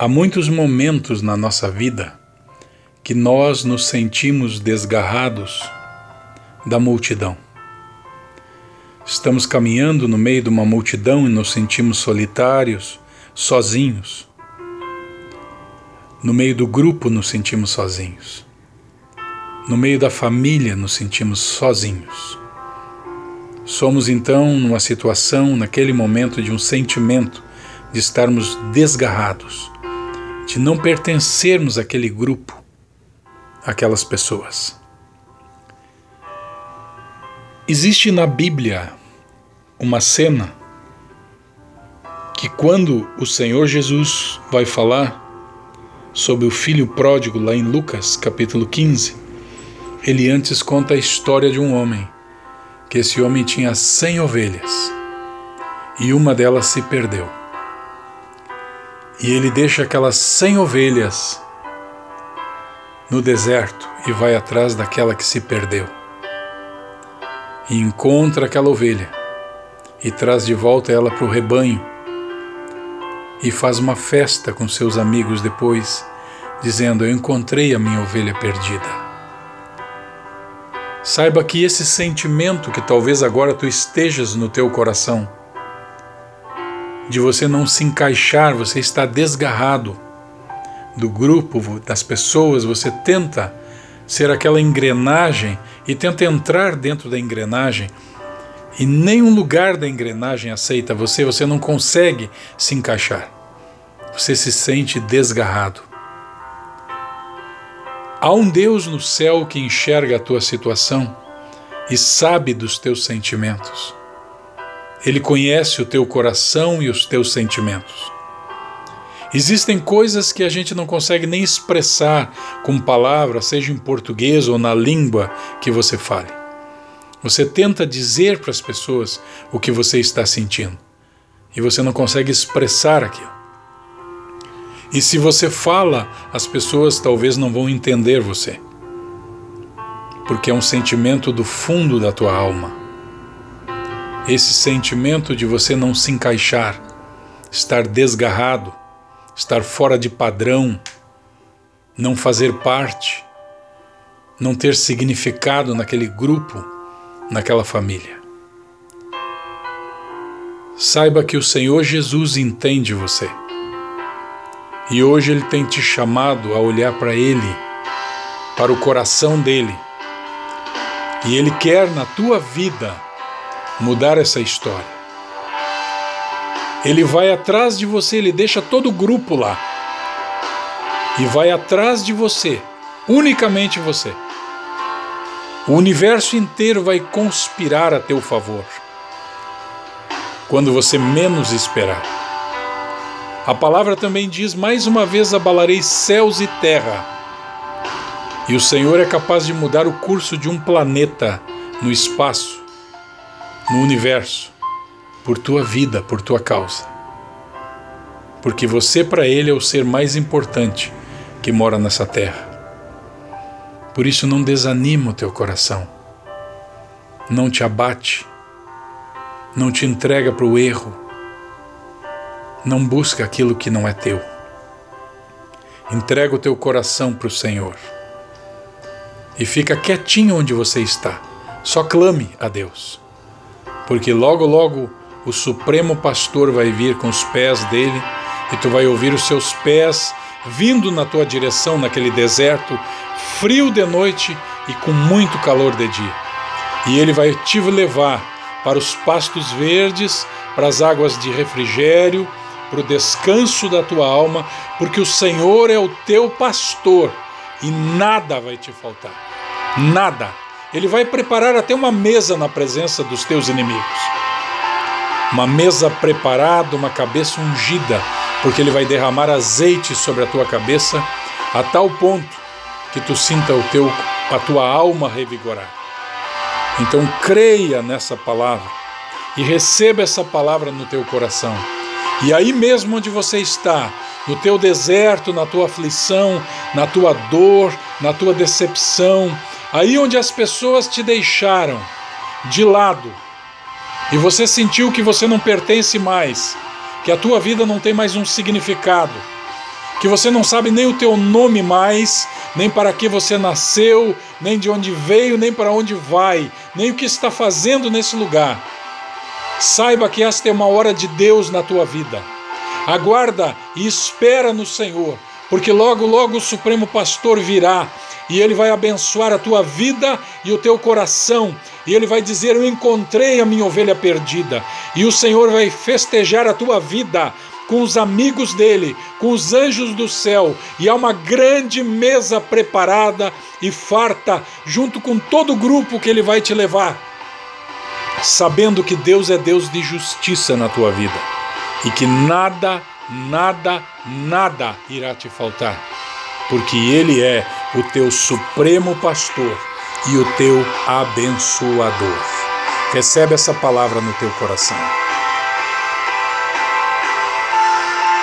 Há muitos momentos na nossa vida que nós nos sentimos desgarrados da multidão. Estamos caminhando no meio de uma multidão e nos sentimos solitários, sozinhos. No meio do grupo nos sentimos sozinhos. No meio da família nos sentimos sozinhos. Somos então numa situação, naquele momento, de um sentimento de estarmos desgarrados de não pertencermos àquele grupo, aquelas pessoas. Existe na Bíblia uma cena que, quando o Senhor Jesus vai falar sobre o filho pródigo lá em Lucas capítulo 15, ele antes conta a história de um homem, que esse homem tinha cem ovelhas e uma delas se perdeu. E ele deixa aquelas cem ovelhas no deserto e vai atrás daquela que se perdeu. E encontra aquela ovelha e traz de volta ela para o rebanho e faz uma festa com seus amigos depois, dizendo: Eu encontrei a minha ovelha perdida. Saiba que esse sentimento que talvez agora tu estejas no teu coração, de você não se encaixar, você está desgarrado do grupo, das pessoas, você tenta ser aquela engrenagem e tenta entrar dentro da engrenagem e nenhum lugar da engrenagem aceita você, você não consegue se encaixar. Você se sente desgarrado. Há um Deus no céu que enxerga a tua situação e sabe dos teus sentimentos. Ele conhece o teu coração e os teus sentimentos. Existem coisas que a gente não consegue nem expressar com palavras, seja em português ou na língua que você fale. Você tenta dizer para as pessoas o que você está sentindo e você não consegue expressar aquilo. E se você fala, as pessoas talvez não vão entender você, porque é um sentimento do fundo da tua alma esse sentimento de você não se encaixar, estar desgarrado, estar fora de padrão, não fazer parte, não ter significado naquele grupo, naquela família. Saiba que o Senhor Jesus entende você. E hoje Ele tem te chamado a olhar para Ele, para o coração dele. E Ele quer na tua vida mudar essa história. Ele vai atrás de você, ele deixa todo o grupo lá. E vai atrás de você, unicamente você. O universo inteiro vai conspirar a teu favor. Quando você menos esperar. A palavra também diz: mais uma vez abalarei céus e terra. E o Senhor é capaz de mudar o curso de um planeta no espaço no universo por tua vida, por tua causa. Porque você para Ele é o ser mais importante que mora nessa terra. Por isso não desanima o teu coração, não te abate, não te entrega para o erro, não busca aquilo que não é teu. Entrega o teu coração para o Senhor e fica quietinho onde você está. Só clame a Deus porque logo, logo o Supremo Pastor vai vir com os pés dele e tu vai ouvir os seus pés vindo na tua direção naquele deserto, frio de noite e com muito calor de dia. E ele vai te levar para os pastos verdes, para as águas de refrigério, para o descanso da tua alma, porque o Senhor é o teu pastor e nada vai te faltar. Nada. Ele vai preparar até uma mesa na presença dos teus inimigos. Uma mesa preparada, uma cabeça ungida, porque ele vai derramar azeite sobre a tua cabeça a tal ponto que tu sinta o teu a tua alma revigorar. Então creia nessa palavra e receba essa palavra no teu coração. E aí mesmo onde você está, no teu deserto, na tua aflição, na tua dor, na tua decepção, Aí onde as pessoas te deixaram de lado e você sentiu que você não pertence mais, que a tua vida não tem mais um significado, que você não sabe nem o teu nome mais, nem para que você nasceu, nem de onde veio, nem para onde vai, nem o que está fazendo nesse lugar. Saiba que esta é uma hora de Deus na tua vida. Aguarda e espera no Senhor, porque logo, logo o Supremo Pastor virá e ele vai abençoar a tua vida e o teu coração, e ele vai dizer: Eu encontrei a minha ovelha perdida, e o Senhor vai festejar a tua vida com os amigos dele, com os anjos do céu, e há uma grande mesa preparada e farta, junto com todo o grupo que ele vai te levar, sabendo que Deus é Deus de justiça na tua vida e que nada, nada, nada irá te faltar, porque Ele é o teu supremo pastor e o teu abençoador. Recebe essa palavra no teu coração.